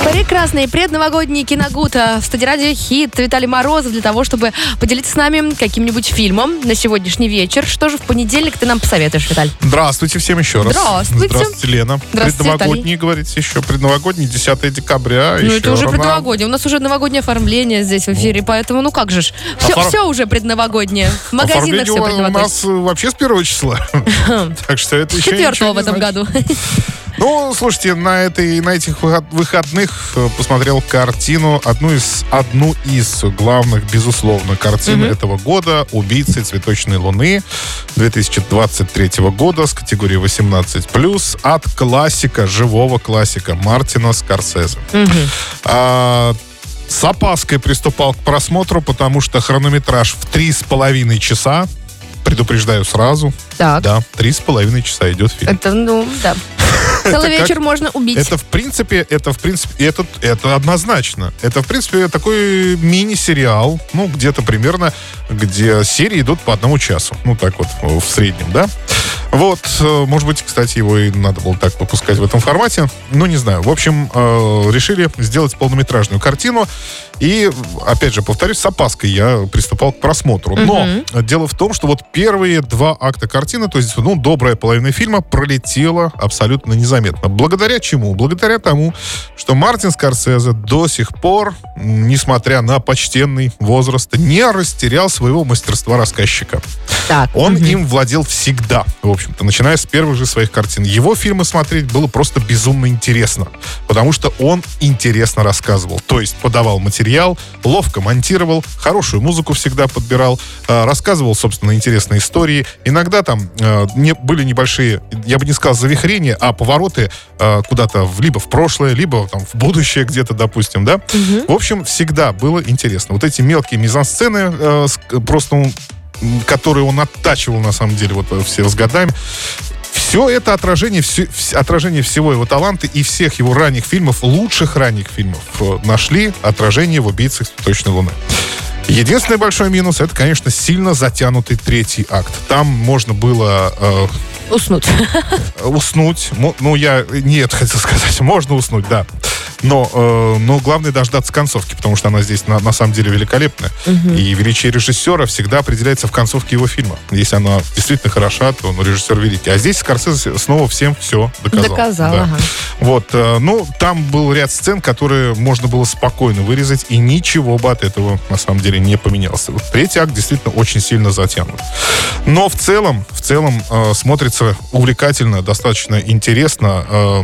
Прекрасный предновогодний киногуд в студии радио Хит Виталий Морозов для того, чтобы поделиться с нами каким-нибудь фильмом на сегодняшний вечер. Что же в понедельник ты нам посоветуешь, Виталь? Здравствуйте всем еще раз. Здравствуйте. Здравствуйте, Лена. Здравствуйте, предновогодний, говорите, еще предновогодний, 10 декабря. Ну, это уже рано. предновогоднее. У нас уже новогоднее оформление здесь в эфире, поэтому, ну как же ж. Все, Офор- все уже предновогоднее. В магазинах все у- у предновогоднее. нас э, вообще с первого числа. Так что это еще Четвертого в этом году. Ну, слушайте, на, этой, на этих выход- выходных э, посмотрел картину, одну из, одну из главных, безусловно, картин этого года «Убийцы цветочной луны» 2023 года с категории 18+, от классика, живого классика Мартина Скорсезе. А, с опаской приступал к просмотру, потому что хронометраж в три с половиной часа, предупреждаю сразу, Так. да, три с половиной часа идет фильм. Это, ну, да. Целый вечер можно убить. Это в принципе, это в принципе, это, это однозначно. Это в принципе такой мини-сериал, ну где-то примерно, где серии идут по одному часу, ну так вот в среднем, да. Вот, э, может быть, кстати, его и надо было так выпускать в этом формате, ну не знаю. В общем, э, решили сделать полнометражную картину, и опять же повторюсь, с опаской я приступал к просмотру. Но дело в том, что вот первые два акта картины, то есть ну добрая половина фильма пролетела абсолютно незаметно. Благодаря чему? Благодаря тому, что Мартин Скорсезе до сих пор, несмотря на почтенный возраст, не растерял своего мастерства рассказчика. Так. Он мгм. им владел всегда, в общем-то, начиная с первых же своих картин. Его фильмы смотреть было просто безумно интересно, потому что он интересно рассказывал. То есть подавал материал, ловко монтировал, хорошую музыку всегда подбирал, э, рассказывал, собственно, интересные истории. Иногда там э, не, были небольшие, я бы не сказал завихрения, а повороты э, куда-то либо в прошлое, либо там в будущее где-то, допустим, да. В общем, всегда было интересно. Вот эти мелкие мизансцены э, просто которые он оттачивал, на самом деле, вот э, все с годами. Все это отражение, все, вс- отражение всего его таланта и всех его ранних фильмов, лучших ранних фильмов, э, нашли отражение в «Убийцах цветочной луны». Единственный большой минус это, конечно, сильно затянутый третий акт. Там можно было э, Уснуть. уснуть. Ну, я нет, хотел сказать, можно уснуть, да. Но, э, но главное дождаться концовки, потому что она здесь на, на самом деле великолепная. И величие режиссера всегда определяется в концовке его фильма. Если она действительно хороша, то ну, режиссер великий. А здесь Скорсезе снова всем все доказал. Доказал, Да. ага. Вот, э, ну, там был ряд сцен, которые можно было спокойно вырезать, и ничего бы от этого, на самом деле, не поменялось. Вот Третий акт действительно очень сильно затянут. Но в целом, в целом э, смотрится увлекательно, достаточно интересно. э,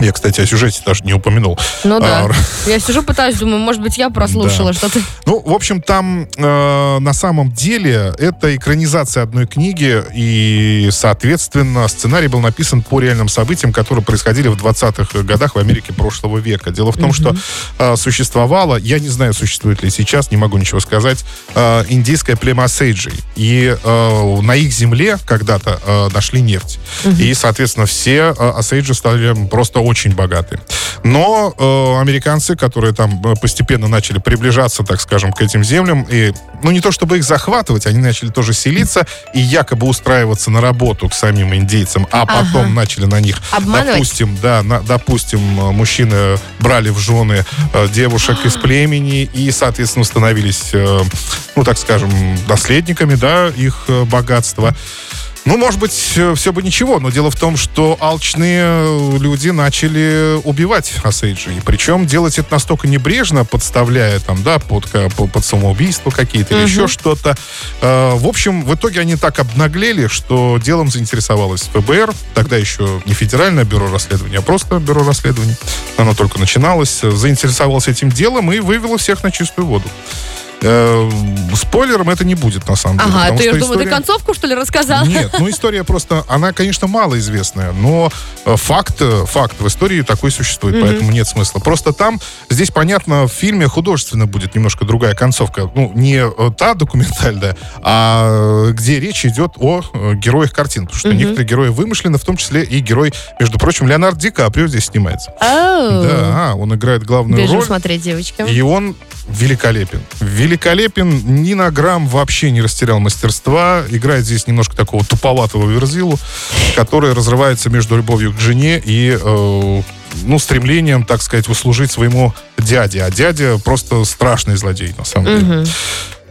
я, кстати, о сюжете даже не упомянул. Ну да. А, Я сижу, пытаюсь, думаю, может быть, я прослушала Да. что-то. Ну, в общем, там э, на самом деле это экранизация одной книги, и, соответственно, сценарий был написан по реальным событиям, которые происходили в 20-х годах в Америке прошлого века. Дело в том, что э, существовало, я не знаю, существует ли сейчас, не могу ничего сказать, э, индийское племя Асейджи. И э, на их земле когда-то э, нашли нефть. И, соответственно, все э, стали просто очень богаты. Но э, американцы, которые там э, постепенно начали приближаться, так скажем, к этим землям, и, ну, не то чтобы их захватывать, они начали тоже селиться и якобы устраиваться на работу к самим индейцам, а потом Ага. начали на них, Обманывать? допустим, да, на- допустим, э, мужчины брали в жены э, девушек из племени и, соответственно, становились, э, ну, так скажем, наследниками, да, их э, богатства. Ну, может быть, все бы ничего, но дело в том, что алчные э, люди начали убивать Осейджи. И причем делать это настолько небрежно, подставляя там, да, под, под самоубийство какие-то или еще что-то. Э, В общем, в итоге они так обнаглели, что делом заинтересовалось ФБР. Тогда еще не Федеральное бюро расследований, а просто бюро расследований. Оно только начиналось. Заинтересовалось этим делом и вывело всех на чистую воду. Э, Спойлером это не будет, на самом деле. Ага, ты, я думаю, ты история- концовку, что ли, рассказал? нет, ну история просто, она, конечно, малоизвестная, но э, факт, э, факт в истории такой существует, поэтому нет смысла. Просто там, здесь, понятно, в фильме художественно будет немножко другая концовка. Ну, не та документальная, а где речь идет о героях картин. Потому что некоторые герои вымышлены, в том числе и герой, между прочим, Леонард Ди Каприо здесь снимается. Оу. Да, он играет главную Бежим роль. смотреть, девочки. И он великолепен. великолепен, ни на грамм вообще не растерял мастерства. Играет здесь немножко такого туповатого Верзилу, который разрывается между любовью к жене и э, ну, стремлением, так сказать, услужить своему дяде. А дядя просто страшный злодей, на самом деле.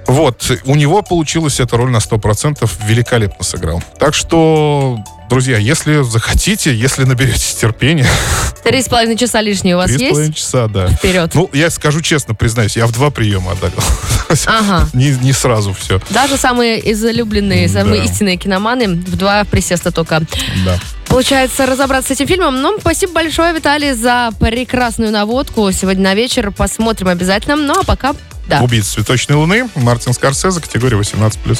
Вот, у него получилась эта роль на 100%, великолепно сыграл. Так что, друзья, если захотите, если наберетесь терпения... Три с половиной часа лишние у вас есть? Три с половиной часа, да. Вперед. Ну, я скажу честно, признаюсь, я в два приема отдалил. Ага. не, не сразу все. Даже самые излюбленные, самые да. истинные киноманы в два присеста только. Да. Получается, разобраться с этим фильмом. Ну, спасибо большое, Виталий, за прекрасную наводку. Сегодня на вечер посмотрим обязательно. Ну, а пока да. «Убийц цветочной луны», Мартин Скорсезе, категория 18+.